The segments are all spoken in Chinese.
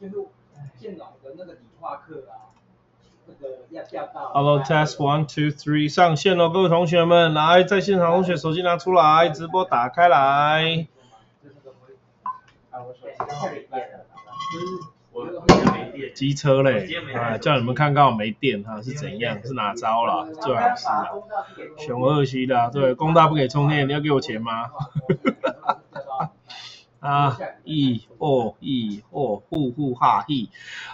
的那个理化课啊，那个要调到。Hello test one two three 上线喽，各位同学们，来在现场同学手机拿出来，直播打开来。机刚好没电了，我没电，机车嘞，啊，叫你们看刚好没电哈，是怎样？是哪招了？最好是啊，熊二西的啊，对，工大不给充电，你要给我钱吗？啊，一哦一哦，呼呼哈嘿。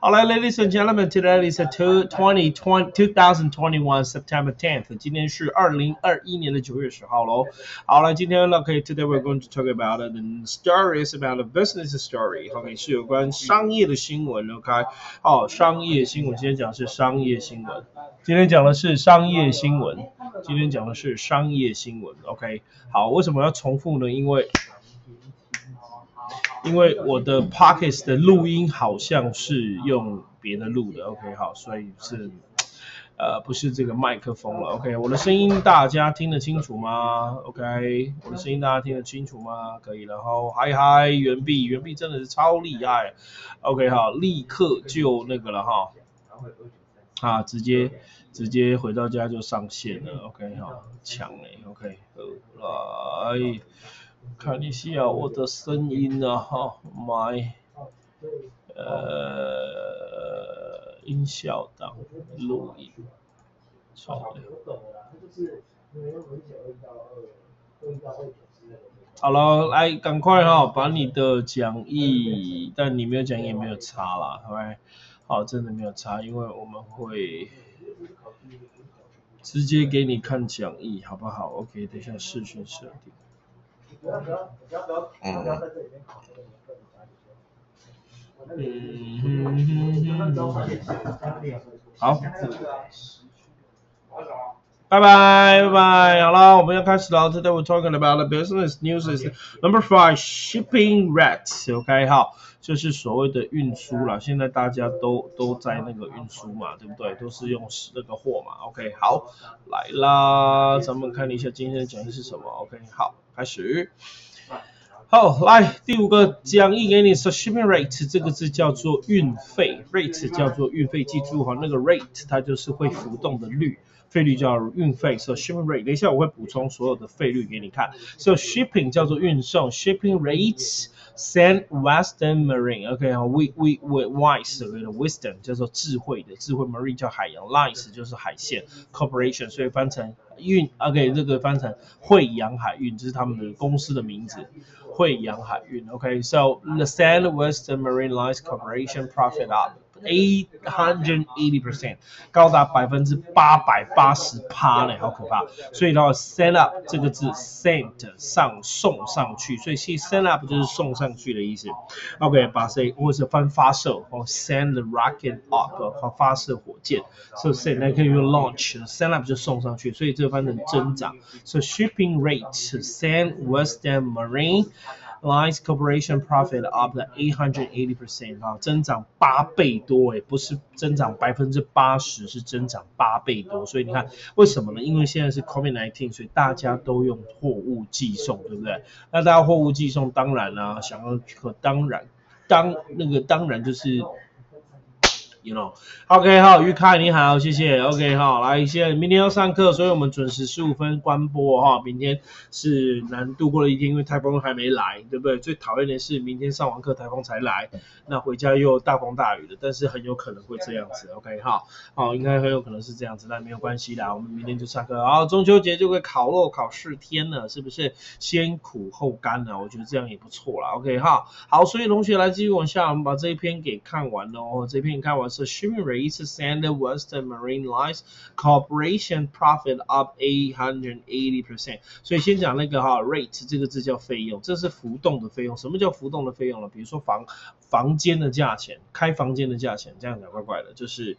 好来，ladies and gentlemen, today is a two twenty twenty two thousand twenty one September tenth，今天是二零二一年的九月十号喽。好了，今天呢可以，today we're going to talk about the stories about the business story。OK，是有关商业的新闻。OK，哦，商业新闻，今天讲的是商业新闻。今天讲的是商业新闻。今天讲的是商业新闻。OK，好，为什么要重复呢？因为因为我的 Pockets 的录音好像是用别的录的，OK 好，所以是呃不是这个麦克风了，OK 我的声音大家听得清楚吗？OK 我的声音大家听得清楚吗？可以，然后嗨嗨袁币，袁币真的是超厉害，OK 好，立刻就那个了哈，啊直接直接回到家就上线了，OK 好，强哎，OK 好来。看一下我的声音啊，哈，my，呃，音效档录音，好了。好了，来，赶快哈，把你的讲义，但你没有讲义也没有差啦，好吧？好，真的没有差，因为我们会直接给你看讲义，好不好？OK，等一下视讯设定。嗯，好，拜拜拜拜，好了，我们要开始了。Today we're talking about the business news. is Number five, shipping rates. OK，好，就是所谓的运输啦。现在大家都都在那个运输嘛，对不对？都是用那个货嘛。OK，好，来啦，咱们看一下今天的讲义是什么。OK，好。开始，好，来第五个讲义给你，so shipping rate 这个字叫做运费，rate 叫做运费，记住哈，那个 rate 它就是会浮动的率，费率叫运费，so shipping rate，等一下我会补充所有的费率给你看，so shipping 叫做运送，shipping rates。San Western Marine，OK 哈，We We We Wise 的 Wisdom 叫做智慧的智慧，Marine 叫海洋，Lines 就是海线，Corporation 所以翻成运，OK 这个翻成惠阳海运，这是他们的公司的名字，惠阳海运，OK，So the Sand West Marine Lines Corporation profit up。eight hundred eighty percent，高达百分之八百八十趴呢，好可怕。所以的话，send up 这个字，send 上送上去，所以其实 send up 就是送上去的意思。OK，把谁或者翻发射，哦，send the rocket up，好发射火箭。So send 那可以用 launch，send up 就送上去，所以这个翻成增长。So shipping rate send Western Marine。 Lines Corporation profit up 880 percent 啊，增长八倍多诶，不是增长百分之八十，是增长八倍多。所以你看为什么呢？因为现在是 COVID-19，所以大家都用货物寄送，对不对？那大家货物寄送，当然啦，想要可当然，当那个当然就是。You know，OK 好，于凯你好，谢谢。OK 好，来，现在明天要上课，所以我们准时十五分关播哈。明天是难度过了一天，因为台风还没来，对不对？最讨厌的是明天上完课台风才来，那回家又大风大雨的，但是很有可能会这样子。OK 哈，好，应该很有可能是这样子，但没有关系啦，我们明天就上课。然后，中秋节就会考落考试天了，是不是？先苦后甘呢？我觉得这样也不错啦。OK 哈，好，所以同学来继续往下，我们把这一篇给看完喽。这篇看完。So shipping rates send Western Marine Lines Corporation profit up 880 percent。所以先讲那个哈，rate 这个字叫费用，这是浮动的费用。什么叫浮动的费用呢？比如说房房间的价钱，开房间的价钱，这样讲怪怪的，就是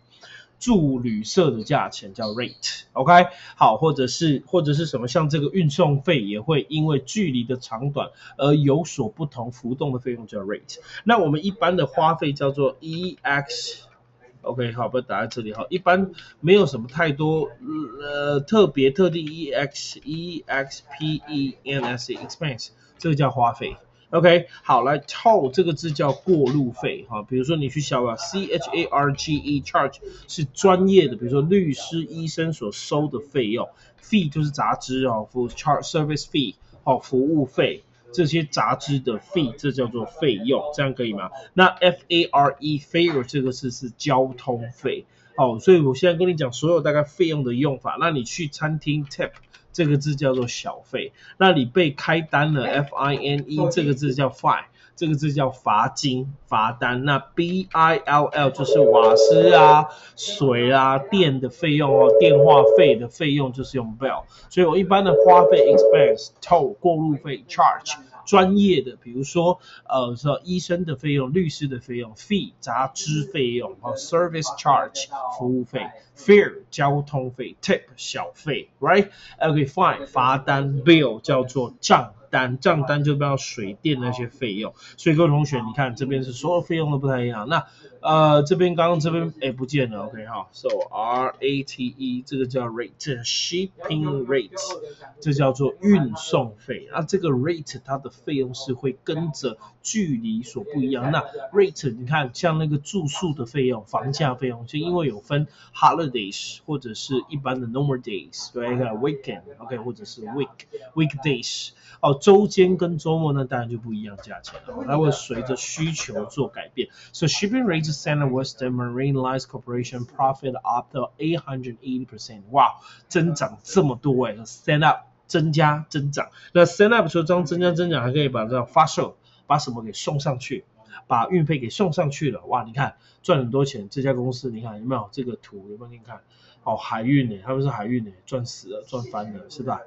住旅社的价钱叫 rate，OK？好，或者是或者是什么，像这个运送费也会因为距离的长短而有所不同，浮动的费用叫 rate。那我们一般的花费叫做 EX。OK，好，把它打在这里哈。一般没有什么太多呃特别特地 E X E X P E N S expense，这个叫花费。OK，好，来 toll 这个字叫过路费哈，比如说你去小表 C H A R G E charge 是专业的，比如说律师、医生所收的费用，fee 就是杂支哦，for charge service fee 哦，服务费。这些杂志的费这叫做费用，这样可以吗？那 F A R E fare 这个字是交通费，哦，所以我现在跟你讲所有大概费用的用法。那你去餐厅 tip 这个字叫做小费，那你被开单了 F I N E 这个字叫 fine，这个字叫罚金罚单。那 B I L L 就是瓦斯啊、水啊、电的费用哦，电话费的费用就是用 bill。所以我一般的花费 expense、toll 过路费 charge。专业的，比如说呃，说医生的费用、律师的费用，fee 杂支费用，哦，service charge 服务费，fare 交通费，tip 小费，right？OK fine 罚单，bill 叫做账单，账单就不要水电那些费用。所以各位同学，你看这边是所有费用都不太一样。那呃，这边刚刚这边哎不见了，OK 哈，so R A T E 这个叫 rate，shipping rate，这叫做运送费。那这个 rate 它的费用是会跟着距离所不一样。那 rate 你看像那个住宿的费用、房价费用，就因为有分 holidays 或者是一般的 normal days，对，weekend，OK 或者是 week weekdays，哦，周间跟周末那当然就不一样价钱了，它会随着需求做改变。So shipping rate rates Standard Western Marine Lines Corporation profit up to 880%，哇，增长这么多哎，stand up 增加增长。那 stand up 除了增加增长，还可以把这发售，把什么给送上去，把运费给送上去了，哇，你看赚很多钱。这家公司你看有没有这个图？有没有给你看？哦，海运呢，他们是海运呢，赚死了，赚翻了，是吧？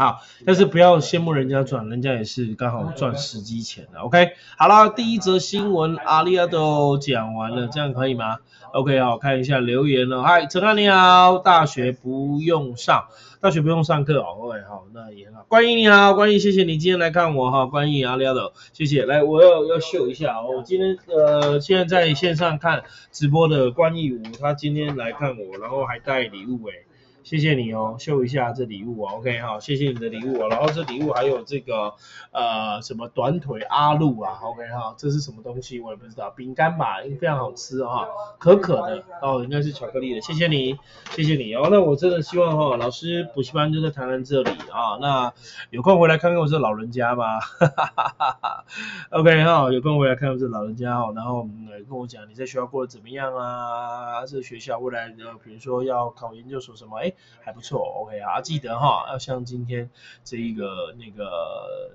好，但是不要羡慕人家赚，人家也是刚好赚时机钱的。OK，好了，第一则新闻阿利亚都讲完了，这样可以吗？OK，好，看一下留言了。嗨，陈汉你好，大学不用上，大学不用上课哦。OK，好，那也很好。关毅你好，关毅，谢谢你今天来看我哈，关毅阿利亚的，谢谢。来，我要要秀一下哦，我今天呃现在在线上看直播的关毅武，他今天来看我，然后还带礼物诶。谢谢你哦，秀一下这礼物哦，OK 好，谢谢你的礼物哦，然后这礼物还有这个呃什么短腿阿露啊，OK 哈，这是什么东西我也不知道，饼干吧，因为非常好吃哈，可可的哦，应该是巧克力的，谢谢你，谢谢你哦，那我真的希望哈，老师补习班就在台湾这里啊，那有空回来看看我这老人家吧，哈哈哈哈哈，OK 哈，有空回来看看这老人家哦，然后来跟我讲你在学校过得怎么样啊，这学校未来的比如说要考研究所什么，哎。还不错，OK 啊，记得哈，要像今天这一个那个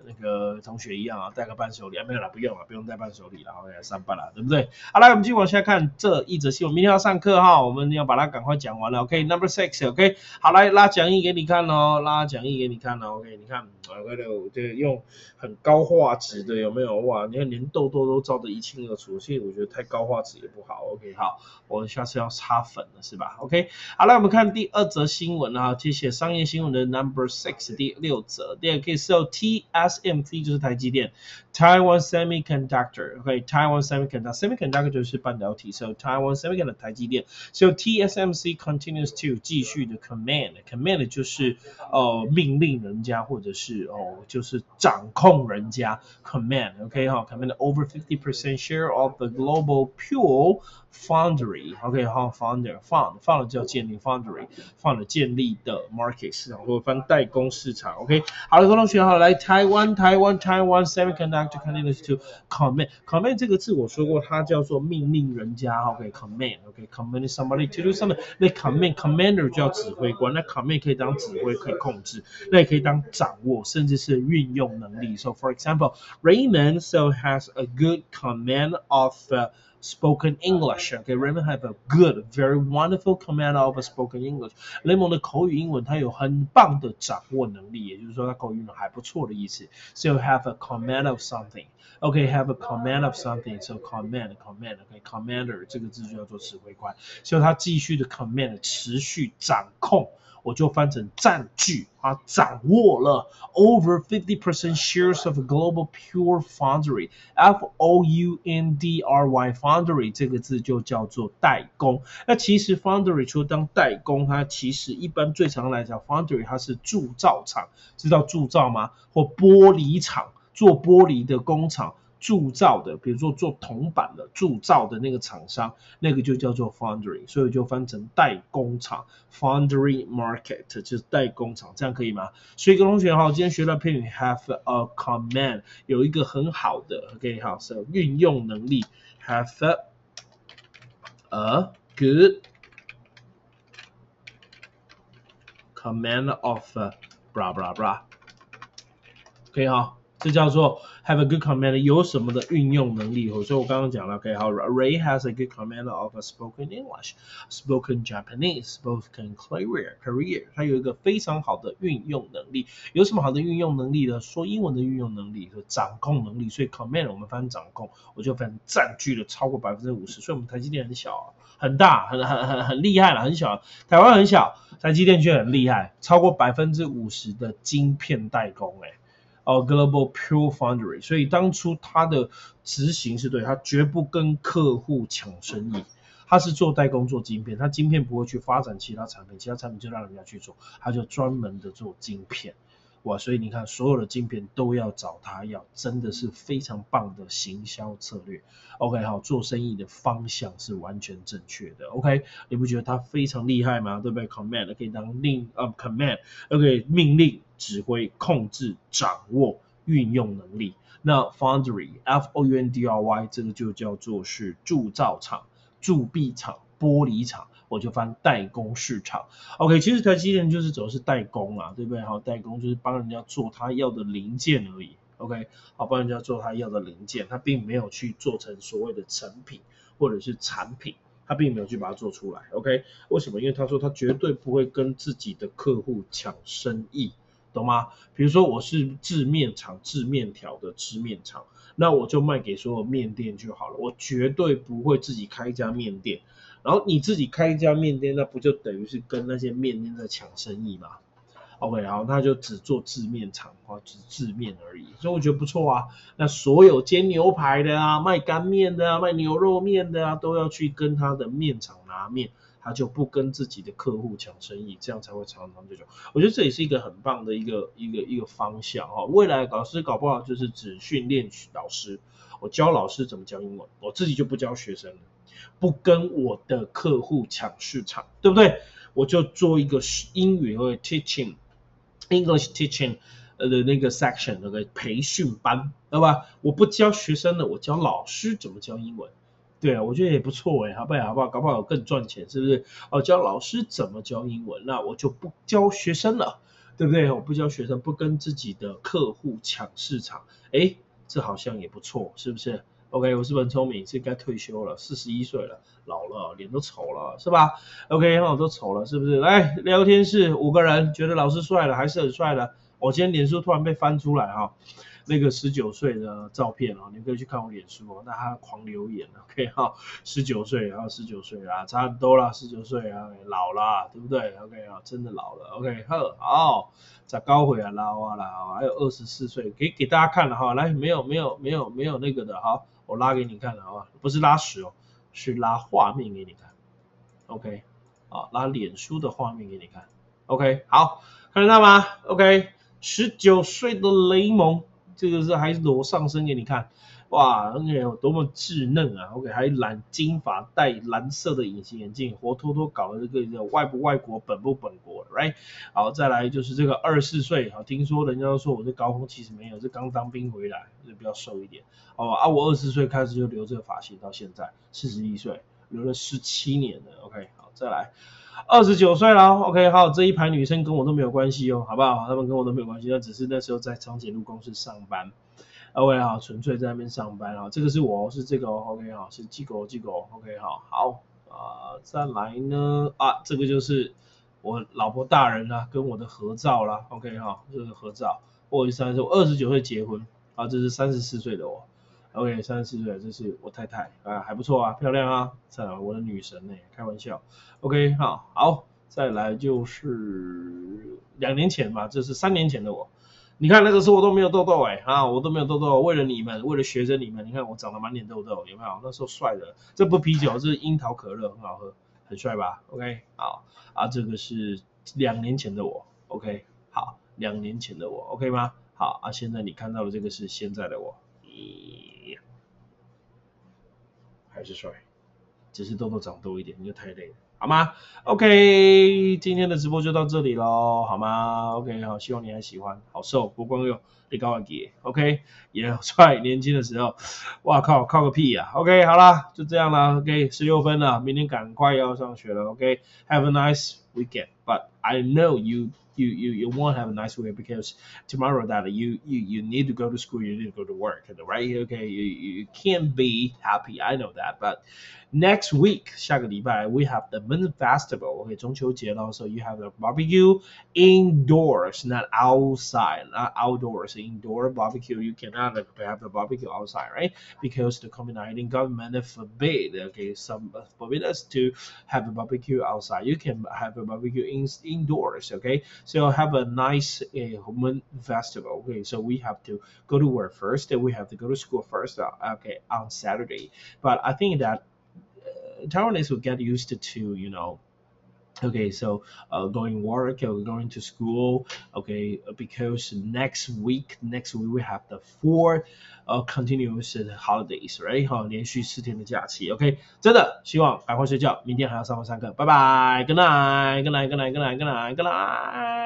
那个同学一样啊，带个伴手礼啊，没有啦，不用了，不用带伴手礼了，OK，上班了，对不对？好来，我们继续往下看这一则新闻，明天要上课哈，我们要把它赶快讲完了，OK，Number six，OK，好来拉讲义给你看哦，拉讲义给你看哦，OK，你看，我的这用很高画质的有没有？哇，你看连痘痘都照得一清二楚，所以我觉得太高画质也不好，OK，好，我下次要擦粉了是吧？OK，好来，我们看第二则。新闻啊，这些商业新闻的 number six 第六则，第二可以 so TSMC 就是台积电 ，Taiwan Semiconductor，OK，Taiwan Semiconductor，Semiconductor 就是半导体，so Taiwan Semiconductor 台积电，so TSMC continues to 继续的 command，command 就是呃命令人家或者是哦就是掌控人家，command，OK 哈，command over fifty percent share of the global pure foundry，OK 哈，founder，found，found 叫建立 foundry，放。建立的 market 市场或者翻代工市场，OK，好了，各位同学好，来台湾台湾台湾 semiconductor continues to command，command 这个字我说过，它叫做命令人家，OK，command，OK，command somebody to do something，那 command commander 叫指挥官，那 command 可以当指挥，可以控制，那也可以当掌握，甚至是运用能力。So for example, Raymond so has a good command of spoken English. Okay, Raymond have a good, very wonderful command of spoken English. 雷蒙的口语英文他有很棒的掌握能力，也就是说他口语英文还不错的意思。So have a command of something. Okay, have a command of something. So command, command. Okay, commander 这个字就叫做指挥官。所以他继续的 command 持续掌控。 我就翻成占据啊，掌握了 over fifty percent shares of global pure foundry，F O U N D R Y foundry 这个字就叫做代工。那其实 foundry 除了当代工，它其实一般最常来讲，foundry 它是铸造厂，知道铸造吗？或玻璃厂。做玻璃的工厂。铸造的，比如说做铜板的铸造的那个厂商，那个就叫做 foundry，所以就翻成代工厂 foundry market 就是代工厂，这样可以吗？所以各位同学哈，今天学到片语 have a command 有一个很好的，OK 好，是运用能力 have a good command of blah blah blah，OK 好。这叫做 have a good command 有什么的运用能力？所以我刚刚讲了，OK，好，Ray has a good command of a spoken English, spoken Japanese, spoken Korean, Korea，他有一个非常好的运用能力。有什么好的运用能力呢？说英文的运用能力和掌控能力。所以 command 我们翻掌控，我就翻占据了超过百分之五十。所以我们台积电很小，很大，很很很很厉害了，很小。台湾很小，台积电却很厉害，超过百分之五十的晶片代工，哎。哦，Global Pure Foundry，所以当初他的执行是对，他绝不跟客户抢生意，他是做代工做晶片，他晶片不会去发展其他产品，其他产品就让人家去做，他就专门的做晶片，哇，所以你看所有的晶片都要找他要，真的是非常棒的行销策略。OK，好，做生意的方向是完全正确的。OK，你不觉得他非常厉害吗？对不对？Command 可以当令呃 Command，OK，命令。指挥、控制、掌握、运用能力。那 foundry，f o u n d r y，这个就叫做是铸造厂、铸币厂、玻璃厂，我就翻代工市场。OK，其实台积电就是走的是代工啊，对不对？好，代工就是帮人家做他要的零件而已。OK，好，帮人家做他要的零件，他并没有去做成所谓的成品或者是产品。他并没有去把它做出来，OK？为什么？因为他说他绝对不会跟自己的客户抢生意。懂吗？比如说我是制面厂制面条的制面厂，那我就卖给所有面店就好了，我绝对不会自己开一家面店。然后你自己开一家面店，那不就等于是跟那些面店在抢生意吗？OK，然后他就只做制面厂，或只制面而已，所以我觉得不错啊。那所有煎牛排的啊，卖干面的啊，卖牛肉面的啊，都要去跟他的面厂拿面。他就不跟自己的客户抢生意，这样才会长长久久。我觉得这也是一个很棒的一个一个一个方向哈。未来老师搞不好就是只训练老师，我教老师怎么教英文，我自己就不教学生了，不跟我的客户抢市场，对不对？我就做一个英语或者 teaching English teaching 呃的那个 section 那个培训班，对吧？我不教学生的，我教老师怎么教英文。对啊，我觉得也不错哎，好不好？好不好？搞不好更赚钱，是不是？哦，教老师怎么教英文，那我就不教学生了，对不对？我不教学生，不跟自己的客户抢市场，哎，这好像也不错，是不是？OK，我是很聪明，是该退休了，四十一岁了，老了，脸都丑了，是吧？OK，我都丑了，是不是？来聊天室五个人，觉得老师帅了，还是很帅的。我今天脸书突然被翻出来哈。那个十九岁的照片哦，你可以去看我脸书哦，那他狂留言，OK 哈，十九岁然后十九岁啊，差不多啦，十九岁啊，老了，对不对？OK 啊，真的老了，OK 呵，好，再高回啊，老啊啦，还有二十四岁，给给大家看了哈，来，没有没有没有没有那个的哈，我拉给你看了好吧，不是拉屎哦，是拉画面给你看，OK，啊，拉脸书的画面给你看，OK，好，看得到吗？OK，十九岁的雷蒙。这个是还裸上身给你看，哇，而且有多么稚嫩啊！OK，还染金发，戴蓝色的隐形眼镜，活脱脱搞的这个外不外国，本不本国，right？好，再来就是这个二十四岁，好，听说人家说我这高峰，其实没有，是刚当兵回来，就比较瘦一点。哦啊，我二十四岁开始就留这个发型，到现在四十一岁，留了十七年了。OK，好，再来。二十九岁了，OK，好，这一排女生跟我都没有关系哦，好不好？她们跟我都没有关系，那只是那时候在长颈鹿公司上班，OK，好，纯粹在那边上班啊。这个是我是这个，OK，好，是机构机构，OK，好，好啊，再来呢啊，这个就是我老婆大人啦，跟我的合照啦，OK，好，这个合照，我三十，我二十九岁结婚，啊，这是三十四岁的我。OK，三十四岁，这是我太太啊，还不错啊，漂亮啊，再来我的女神呢，开玩笑。OK，好，好，再来就是两年前吧，这是三年前的我。你看那个时候我都没有痘痘哎，啊，我都没有痘痘，为了你们，为了学生你们，你看我长得满脸痘痘，有没有？那时候帅的，这不啤酒，这是樱桃可乐，很好喝，很帅吧？OK，好，啊，这个是两年前的我，OK，好，两年前的我，OK 吗？好啊，现在你看到的这个是现在的我，咦，还是帅，只是痘痘长多一点，你就太累了。好吗？OK，今天的直播就到这里喽，好吗？OK，好，希望你还喜欢。好瘦，不光有你高完给，OK，也帅，年轻的时候，哇靠，靠个屁呀！OK，好啦，就这样啦。OK，十六分了，明天赶快要上学了。OK，Have a nice weekend. But I know you you you you won't have a nice weekend because tomorrow that you you you need to go to school, you need to go to work, right? Okay, you you can't be happy. I know that, but next week 下个礼拜 we have the Moon Festival. Okay, 中秋节 also you have the barbecue indoors, not outside, not outdoors. Indoor barbecue, you cannot have the barbecue outside, right? Because the COVID-19 government forbid, okay, some forbid us to have a barbecue outside. You can have a barbecue in, indoors, okay? So have a nice uh, Festival. Okay, so we have to go to work first, and we have to go to school first. Uh, okay, on Saturday. But I think that uh, Taiwanese will get used to, you know, okay so uh, going work or going to school okay because next week next week we have the four uh, continuous holidays right 哈连续四天的假期 OK 真的希望赶快睡觉明天还要上班上课拜拜 good night good night good night good night good night good night